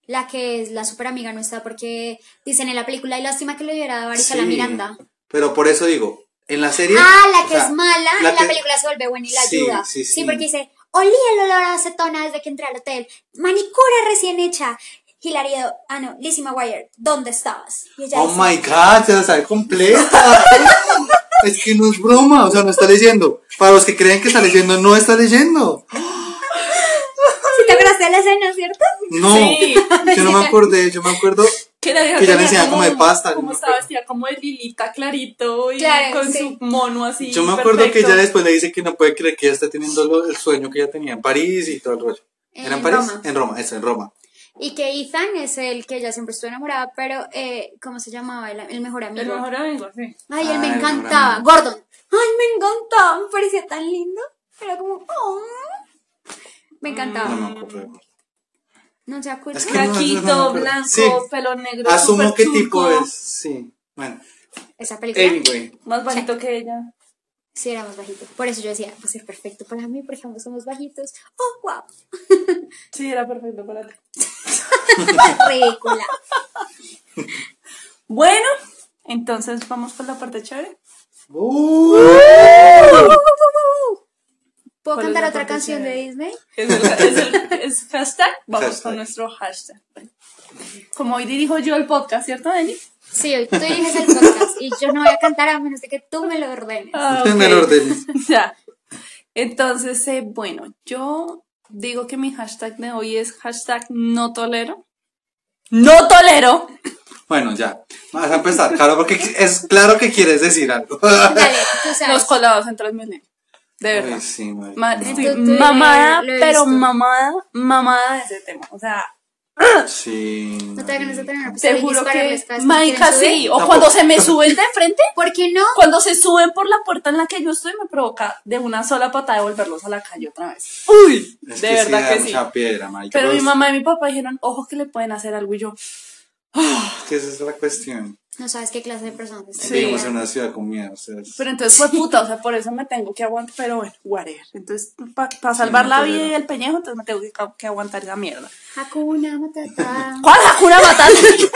La que es la super amiga no está porque dicen en la película y lástima que le hubiera dado a Sí. Miranda. Pero por eso digo, en la serie. Ah, la o que sea, es mala, la en la que- película se vuelve buena y la Sí, ayuda. sí, sí. porque dice, olí el olor a acetona desde que entré al hotel. Manicura recién hecha. Hilario, ah no, Lizzie McGuire, ¿dónde estabas? Y ella Oh dice, my god, se la sabe completa. <laughs> es que no es broma, o sea, no está leyendo. Para los que creen que está leyendo, no está leyendo. <laughs> ¿Sí te acordaste de la escena, cierto? No, Sí. yo no me acordé, yo me acuerdo. Que, la vieja Que ya le tenía enseñaba como de pasta, Como estaba vestida como de Lilita clarito y Claro, con sí. su mono así. Yo me acuerdo que ella después le dice que no puede creer que ella está teniendo lo- el sueño que ella tenía en París y todo el rollo. ¿Era en En París? Roma. En Roma, eso, en Roma. Y que Ethan es el que ella siempre estuvo enamorada, pero, eh, ¿cómo se llamaba? El, el mejor amigo. El mejor amigo, sí. Ay, él Ah, me mejor encantaba. Gordon. Ay, me encantaba. Me parecía tan lindo. Era como, oh. Me encantaba. No me acuerdo. No se acuerda. Es que no, no me Flaquito, acuerdo. blanco, Sí. pelo negro. Asumo qué tipo es. Sí. Bueno, Esa película. anyway. Más bajito que ella. Sí, era más bajito. Por eso yo decía, va a ser perfecto para mí, porque ambos somos bajitos. Oh, wow. <laughs> Sí, era perfecto para ti. <laughs> Ridícula. Bueno, entonces vamos por la parte chévere. Uh, ¿Puedo ¿Cuál es cantar otra canción de? Disney? Es, el, es, el- es hashtag. Vamos Hashtag. con nuestro hashtag. Como hoy dirijo yo el podcast, ¿cierto, Dani? Sí, hoy tú diriges el podcast y yo no voy a cantar a menos de que tú me lo ordenes. Ah, Me lo <laughs> ordenes. Ya. Entonces, eh, bueno, yo digo que mi hashtag de hoy es hashtag no tolero. ¡No tolero! Bueno, ya. Vas a empezar, claro, porque es claro que quieres decir algo. Dale, tú sabes. Los colados en Transmilenio. De verdad. Ay, sí, madre. Ma- no. estoy mamada, pero mamada, mamada de ese tema. O sea, Sí. No te hagan eso tener una te pesadilla y juro que, marica, sí. O Tampoco. cuando se me suben de frente, <laughs> ¿Por qué no? cuando se suben por la puerta en la que yo estoy, me provoca de una sola patada devolverlos a la calle otra vez. Uy, Es de que verdad sí, da que sí. mucha piedra, marica. Pero mi mamá y mi papá dijeron, ojo que le pueden hacer algo y yo. es que esa es la cuestión. No sabes qué clase de personas Sí. Vivimos en una ciudad con miedo. O sea, es- Pero entonces fue puta, o sea, por eso me tengo que aguantar. Pero bueno, whatever. Entonces, para salvar la vida y el peñejo, entonces me tengo que, que aguantar esa mierda. Hakuna Matata. <laughs> ¿Cuál Hakuna Matata? <laughs>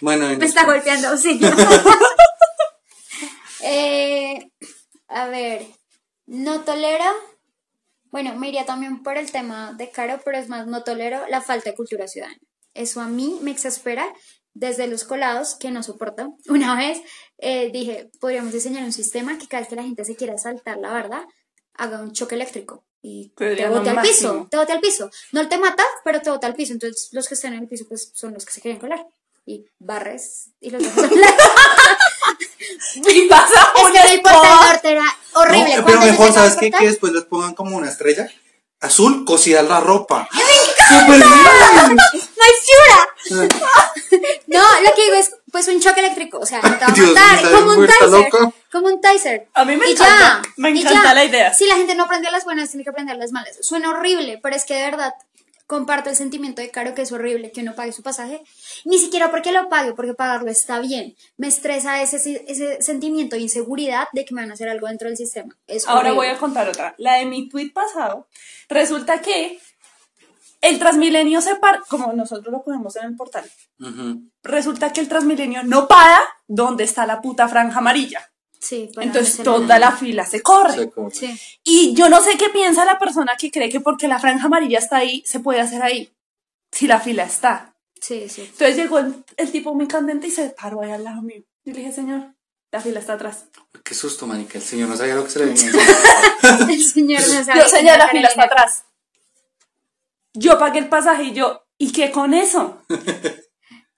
Bueno, Me está nos- golpeando, sí. <laughs> eh, a ver, no tolero. Bueno, me iría también por el tema de Caro, pero es más, no tolero la falta de cultura ciudadana. Eso a mí me exaspera desde los colados que no soporto. <laughs> Una vez eh, dije, podríamos diseñar un sistema que cada vez que la gente se quiera saltar la verdad, haga un choque eléctrico y te bote al máximo. piso, te bote al piso. No te mata, pero te bota al piso. Entonces los que están en el piso pues son los que se quieren colar. Y barres y los dejas <laughs> y pasa Es que en el Portal spot. Norte era horrible. No, pero mejor, ¿sabes qué? Que después les pongan como una estrella azul cosida en la ropa. ¡Súper <laughs> bien! ¡My Fiura! No, lo que digo es, pues un choque eléctrico, o sea, no te va a Dios matar, como un taser, loca. como un taser. A mí me Y encanta, ya, me y encanta ya. la idea. Si la gente no aprende las buenas, tiene que aprender las malas. Suena horrible, pero es que de verdad comparto el sentimiento de Caro que es horrible que uno pague su pasaje. Ni siquiera porque lo pague, porque pagarlo está bien. Me estresa ese, ese sentimiento de inseguridad de que me van a hacer algo dentro del sistema. Es Ahora horrible. voy a contar otra. La de mi tweet pasado. Resulta que el Transmilenio se para, como nosotros lo cogemos en el portal. Resulta que el Transmilenio no para donde está la puta franja amarilla. Sí, Entonces toda la fila se corre. Se corre. Sí. Y yo no sé qué piensa la persona que cree que porque la franja amarilla está ahí, se puede hacer ahí. Si la fila está. Sí, sí. Entonces llegó el, el tipo muy candente y se paró ahí al lado mío. Yo le dije, señor, la fila está atrás. Qué susto, manica. El señor no sabía lo que se le venía. <laughs> El señor no sabe. Yo, señor, la fila está atrás. Yo pagué el pasaje y yo, ¿y qué con eso?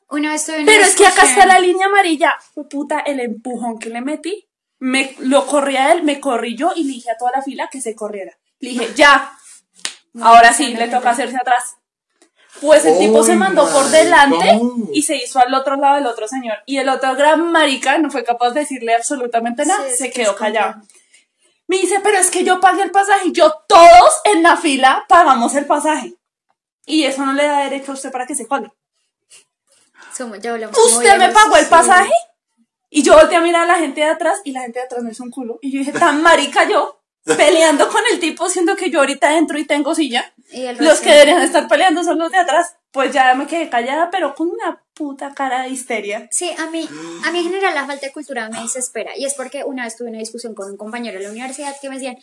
Una vez una Pero es que acá está la línea amarilla. Fue puta, el empujón que le metí. Me, lo corrí a él, me corrí yo y le dije a toda la fila que se corriera. Le dije, ya. Ahora sí, le toca hacerse atrás. Pues el tipo se mandó por delante y se hizo al otro lado del otro señor. Y el otro gran marica no fue capaz de decirle absolutamente nada. Sí, se que quedó callado. Me dice, pero es que yo pagué el pasaje y yo todos en la fila pagamos el pasaje. Y eso no le da derecho a usted para que se colgue. Somos- ya hablamos Usted me pagó el pasaje y yo volteé a mirar a la gente de atrás y la gente de atrás me hizo un culo. Y yo dije, tan marica yo, peleando con el tipo, siendo que yo ahorita entro y tengo silla. Y Los que deberían estar peleando son los de atrás. Pues ya me quedé callada, pero con una puta cara de histeria. Sí, a mí, a mí en general la falta de cultura me desespera. Y es porque una vez tuve una discusión con un compañero de la universidad que me decían,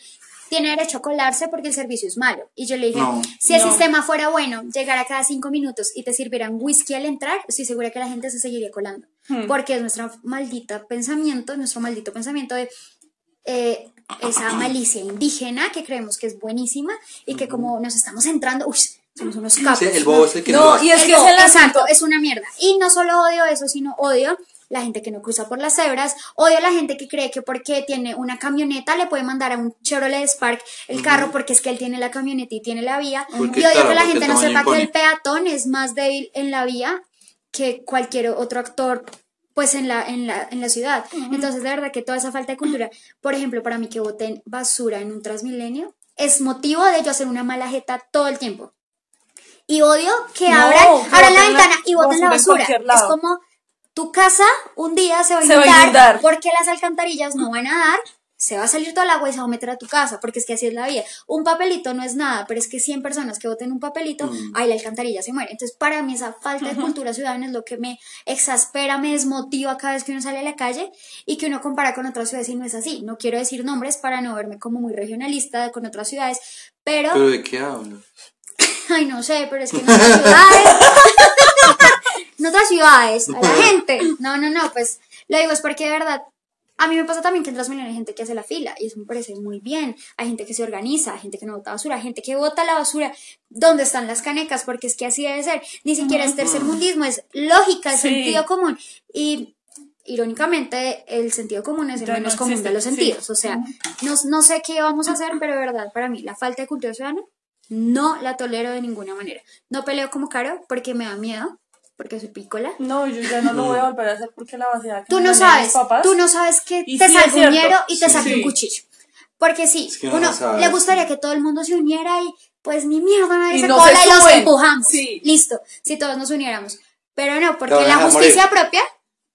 tiene derecho a colarse porque el servicio es malo. Y yo le dije, No. si el No. sistema fuera bueno, llegara cada cinco minutos y te sirvieran whisky al entrar, estoy segura que la gente se seguiría colando. Hmm. Porque es nuestro maldita pensamiento, nuestro maldito pensamiento de eh, esa malicia indígena que creemos que es buenísima y que como nos estamos entrando, uy, somos unos capos. Sí, el bobo es el que No, no, y es El que es el exacto, es una mierda. Y no solo odio eso, sino odio la gente que no cruza por las cebras, odio la gente que cree que porque tiene una camioneta le puede mandar a un Chevrolet Spark el carro porque es que él tiene la camioneta y tiene la vía. Porque, y odio claro, que la gente no sepa que el peatón es más débil en la vía que cualquier otro actor pues en la, en la, en la ciudad. Entonces, de verdad que toda esa falta de cultura, por ejemplo, para mí que boten basura en un Transmilenio, es motivo de yo hacer una mala jeta todo el tiempo. Y odio que No, abran, abran la la ventana y boten la basura Es como tu casa un día se va a Se va a inundar, inundar. porque las alcantarillas no van a dar, se va a salir todo el agua y se va a meter a tu casa, porque es que así es la vida. Un papelito no es nada, pero es que 100 personas que voten un papelito, Mm. ahí la alcantarilla se muere. Entonces, para mí esa falta de cultura ciudadana es lo que me exaspera, me desmotiva cada vez que uno sale a la calle y que uno compara con otras ciudades y no es así. No quiero decir nombres para no verme como muy regionalista con otras ciudades, pero, ¿Pero de qué hablas? <laughs> ay, no sé, pero es que en otras ciudades, <laughs> en otras ciudades, a la <laughs> gente, no, no, no, pues lo digo es porque de verdad, a mí me pasa también que en Transmilenio hay gente que hace la fila y eso me parece muy bien, hay gente que se organiza, hay gente que no bota basura, hay gente que bota la basura, ¿dónde están las canecas? Porque es que así debe ser, ni siquiera es tercermundismo, es lógica, es Sí. sentido común y... Irónicamente, el sentido común es el menos no común de los sí. sentidos. O sea, no, no sé qué vamos a hacer, pero de verdad, para mí, la falta de cultura ciudadana no la tolero de ninguna manera. No peleo como caro porque me da miedo, porque soy pícola. No, yo ya no lo voy a volver a hacer porque la vaciedad que Tú no sabes, papás- tú no sabes que Y te sí, salga un ñero y te Sí. saque un cuchillo. Porque sí, Es que uno le gustaría que todo el mundo se uniera y pues ni mierda, nadie se no cola se y los empujamos. Sí. Listo, si todos nos uniéramos. Pero no, porque la justicia propia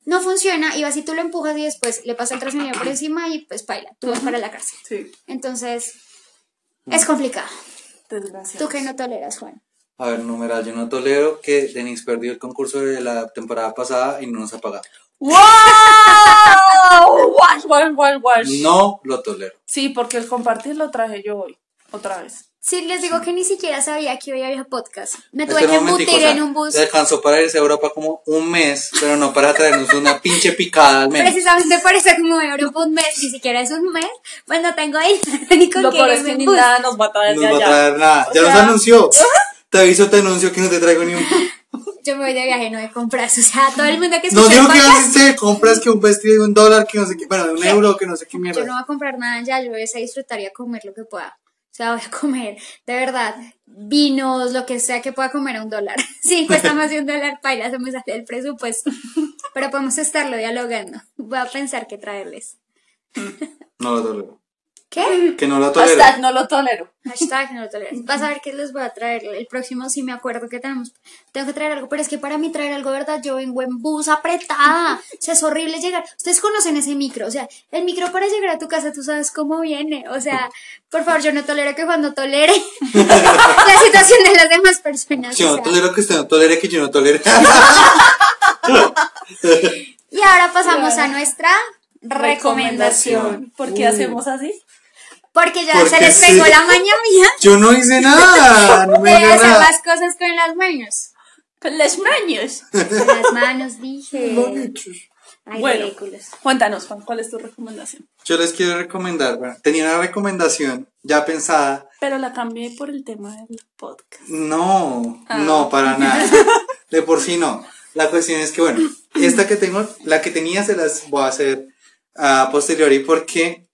no funciona y vas y tú lo empujas y después le pasa el Transmilenio por encima y pues baila, tú vas para la cárcel. Sí, Entonces, Mm. es complicado. desgraciado. ¿Tú que no toleras, Juan? A ver, numeral, yo no tolero que Denise perdió el concurso de la temporada pasada y no nos ha pagado. ¡Wow! Wash, wash, wash, wash. No lo tolero. Sí, porque el compartir lo traje yo hoy, otra vez. Sí, les digo que ni siquiera sabía que iba a ir a podcast. Me Espera tuve que sea, en un bus. Le alcanzó para irse a Europa como un mes, pero no para traernos una pinche picada al menos. Precisamente por eso como me Europa un mes, ni siquiera es un mes, pues no tengo ahí <laughs> ni con Lo qué peor es que ni bus. nada nos va a traer No de nos va a allá. traer nada. O Ya nos sea- anunció. <laughs> Te aviso, te anuncio que no te traigo ni un. <laughs> Yo me voy de viaje, no de compras. O sea, todo el mundo que escucha el dijo que podcast, se compras que un vestido de un dólar, que no sé qué, bueno, de un ¿Qué? euro, que no sé qué yo no mierda. voy a comprar nada ya, yo voy a disfrutar y a comer lo que pueda. O sea, voy a comer, de verdad, vinos, lo que sea que pueda comer a un dólar. <laughs> Sí, cuesta más de un dólar, paila, se me sale el presupuesto. Pero podemos estarlo dialogando. Voy a pensar qué traerles. No lo tolero. ¿Qué? <laughs> Que no lo tolero. Hashtag no lo tolero. Hashtag no lo toleres. Vas a ver qué les voy a traer. El próximo sí me acuerdo que tenemos. Tengo que traer algo, pero es que para mí traer algo, ¿verdad? Yo vengo en bus apretada. O sea, es horrible llegar. Ustedes conocen ese micro. O sea, el micro para llegar a tu casa, tú sabes cómo viene. O sea, por favor, yo no tolero que cuando tolere <laughs> la situación de las demás personas. Yo o no sea. tolero que usted no tolere que yo no tolere. Y ahora pasamos a nuestra recomendación. ¿Por qué Uh. hacemos así? Porque ya Porque se les sí. pegó la maña mía Yo no hice nada, <laughs> no me de hacer nada. las cosas con las manos. Con las manos. Con las manos, dije. <laughs> Ay, Bueno. ridículos. Cuéntanos, Juan, ¿cuál es tu recomendación? Yo les quiero recomendar, bueno, tenía una recomendación ya pensada. Pero la cambié por el tema del podcast. No, Ah. no, para <laughs> nada. De por sí no. La cuestión es que, bueno, esta que tengo, la que tenía se las voy a hacer a posteriori porque,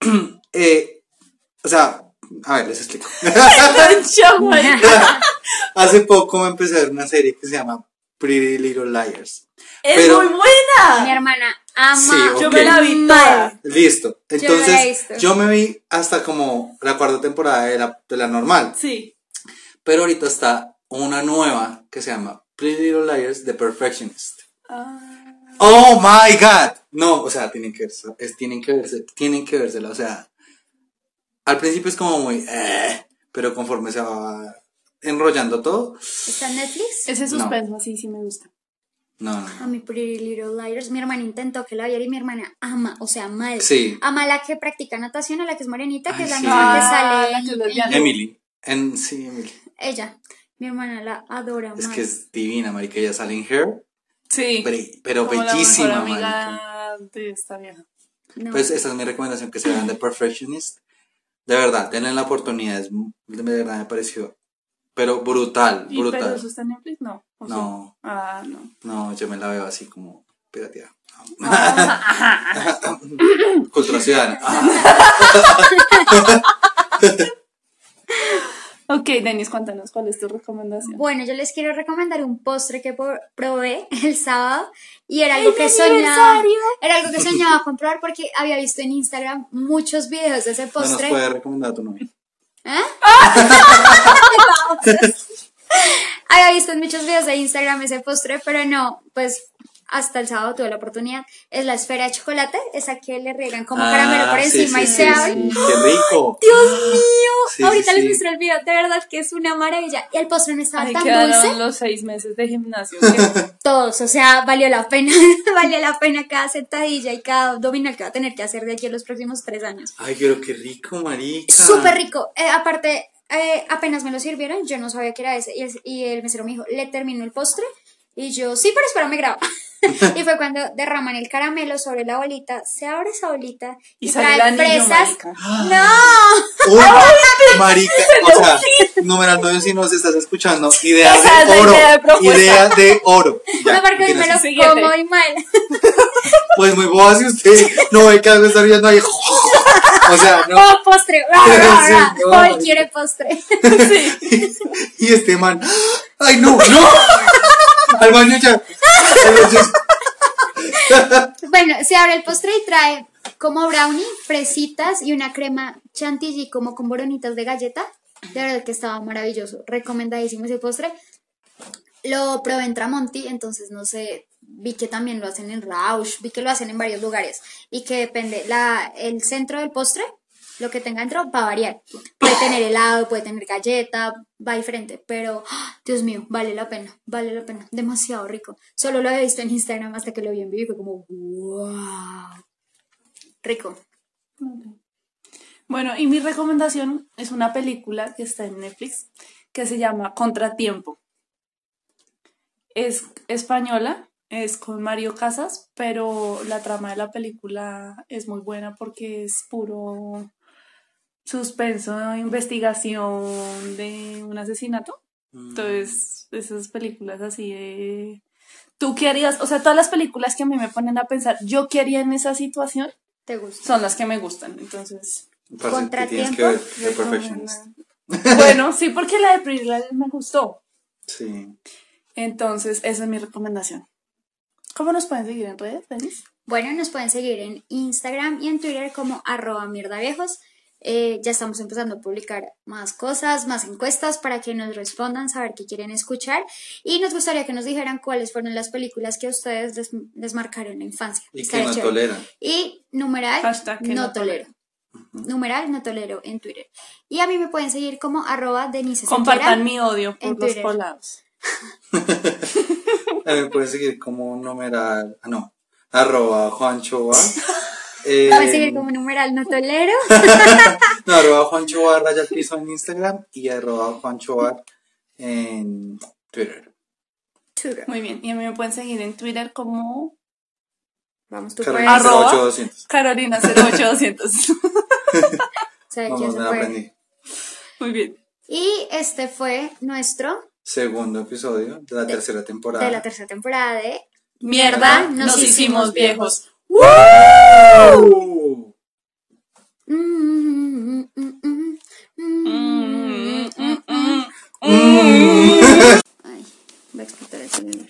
<clears throat> eh, o sea, a ver, les explico. Yo. <laughs> Hace poco me empecé a ver una serie que se llama Pretty Little Liars. Es Pero- muy buena. Mi hermana ama. Sí, Yo ok. me la vi toda. Listo. Yo Entonces, yo me vi hasta como la cuarta temporada de la, de la normal. Sí. Pero ahorita está una nueva que se llama Pretty Little Liars The Perfectionist. Ah, Oh my god. No, o sea, tienen que verse, es, tienen que verse, tienen que vérsela, o sea, al principio es como muy eh, pero conforme se va enrollando todo, ¿Está en Netflix? ese No. suspenso así sí me gusta. no, no. A mi Pretty Little Liars. Mi hermana intentó que la viera y mi hermana ama, o sea, mal. Sí. Ama a la que practica natación, a la que es morenita, que Ay, es la sí. misma que Ah, sale. la que en- Emily. En, sí, Emily. Ella. Mi hermana la adora Es mal. que es divina, marica, ella sale en Hair, Sí. pero, pero Como la bellísima, mejor marica. amiga de esta vieja. No. Pues esa es mi recomendación, que se vean The Perfectionist. De verdad, denle la oportunidad, es, de verdad me pareció, pero brutal, ¿Y pero brutal. eso está en Netflix? No. No. Ah, no. No, yo me la veo así como pirateada. <laughs> Ah, <laughs> Cultura ciudadana. <laughs> ok, Denis, cuéntanos cuál es tu recomendación. Bueno, yo les quiero recomendar un postre que probé <laughs> el sábado y era algo que soñaba. Era algo que soñaba comprar porque había visto en Instagram muchos videos de ese No nos postre. puede recomendar a tu novio. ¿Eh? <laughs> <laughs> Había visto en muchos videos de Instagram ese postre, pero no, pues hasta el sábado tuve la oportunidad. Es la esfera de chocolate, esa que le riegan como caramelo por Ah, sí, encima sí, y sí, se abre. sí, Qué rico. Dios mío, Sí, ahorita sí, les sí. muestro el video, de verdad que es una maravilla. Y el postre no estaba Ahí tan quedaron dulce. los seis meses de gimnasio. <laughs> Todos, o sea, valió la pena, <laughs> valió la pena cada sentadilla y cada abdominal que va a tener que hacer de aquí a los próximos tres años. Ay, pero qué rico, marica. Súper rico. Eh, aparte, eh, apenas me lo sirvieron, yo no sabía que era ese. Y el, y el mesero me dijo, ¿le terminó el postre? Y yo, sí, pero espérame, graba. <laughs> y fue cuando derraman el caramelo sobre la bolita, se abre esa bolita y, Y trae marica. ¡No! <gasps> Uy, <laughs> marica, <laughs> o sea, numeral 9 si nos estás escuchando, idea Esa es de oro, idea de oro. Ya, no, porque me lo Siguiente. como y mal. Pues muy boba si usted no ve que algo está viendo ahí. O sea, no. ¡Oh, postre! ¡Ra, ra, Sí, ra! no. Hoy quiere postre. Y este man, ¡ay no, no! Al baño ya. Bueno, se abre el postre y trae como brownie, fresitas y una crema chantilly como con boronitas de galleta. De verdad que estaba maravilloso. Recomendadísimo ese postre. Lo probé en Tramonti, entonces no sé, vi que también lo hacen en Rausch, vi que lo hacen en varios lugares y que depende, la, el centro del postre, lo que tenga dentro va a variar. Puede tener helado, puede tener galleta, va diferente, pero ¡ah! Dios mío, vale la pena, vale la pena, demasiado rico. Solo lo había visto en Instagram hasta que lo vi en vivo y fue como, wow, rico. Bueno, y mi recomendación es una película que está en Netflix que se llama Contratiempo. Es española, es con Mario Casas, pero la trama de la película es muy buena porque es puro suspenso, investigación de un asesinato. Entonces, esas películas así de... ¿Tú qué harías? O sea, todas las películas que a mí me ponen a pensar, ¿yo qué haría en esa situación? ¿Te gusta? Son las que me gustan. Entonces, que que. Perfectionist. <laughs> Bueno, sí, porque la de Pretty me gustó. Sí. Entonces, esa es mi recomendación. ¿Cómo nos pueden seguir en redes, Denis? Bueno, nos pueden seguir en Instagram y en Twitter como arroba mierdaviejos. Eh, ya estamos empezando a publicar más cosas, más encuestas para que nos respondan, saber qué quieren escuchar. Y nos gustaría que nos dijeran cuáles fueron las películas que a ustedes les, les marcaron la infancia. Y que no chévere. toleran. Y numeral que no, no tolero. Numeral no tolero en Twitter. Y a mí me pueden seguir como arroba Denise Compartan mi odio en por los Twitter. colados. <laughs> A mí me pueden seguir como numeral, ah no, arroba Juancho Va. <laughs> Eh, Puedes seguir como numeral no tolero. <laughs> no, arroba Juancho Bar, raya al piso en Instagram y arroba Juancho Bar en Twitter. Muy bien. Y a mí me pueden seguir en Twitter como Vamos, tú Carolina puedes. Arroba. 08200. Carolina08200. ¿Sabes Vamos, quién se me aprendí. Muy bien. Y este fue nuestro Segundo episodio de la tercera temporada. de la tercera temporada de Mierda, Nos nos, hicimos hicimos Woo! Mm-hmm. Mm-hmm. Mm-hmm. Ay, a explotar el celular.